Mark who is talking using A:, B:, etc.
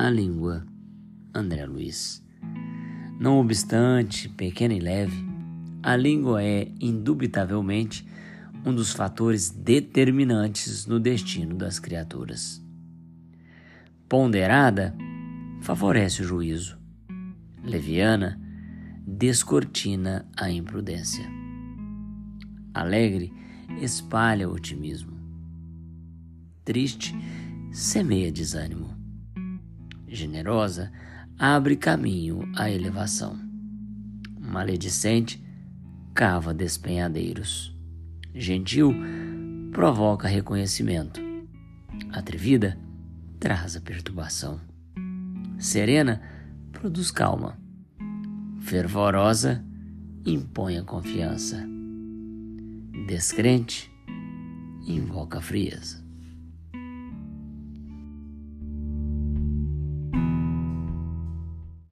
A: na língua. André Luiz. Não obstante pequena e leve, a língua é indubitavelmente um dos fatores determinantes no destino das criaturas. Ponderada, favorece o juízo. Leviana, descortina a imprudência. Alegre, espalha o otimismo. Triste, semeia desânimo. Generosa, abre caminho à elevação. Maledicente, cava despenhadeiros. Gentil, provoca reconhecimento. Atrevida, traz a perturbação. Serena, produz calma. Fervorosa, impõe a confiança. Descrente, invoca frieza.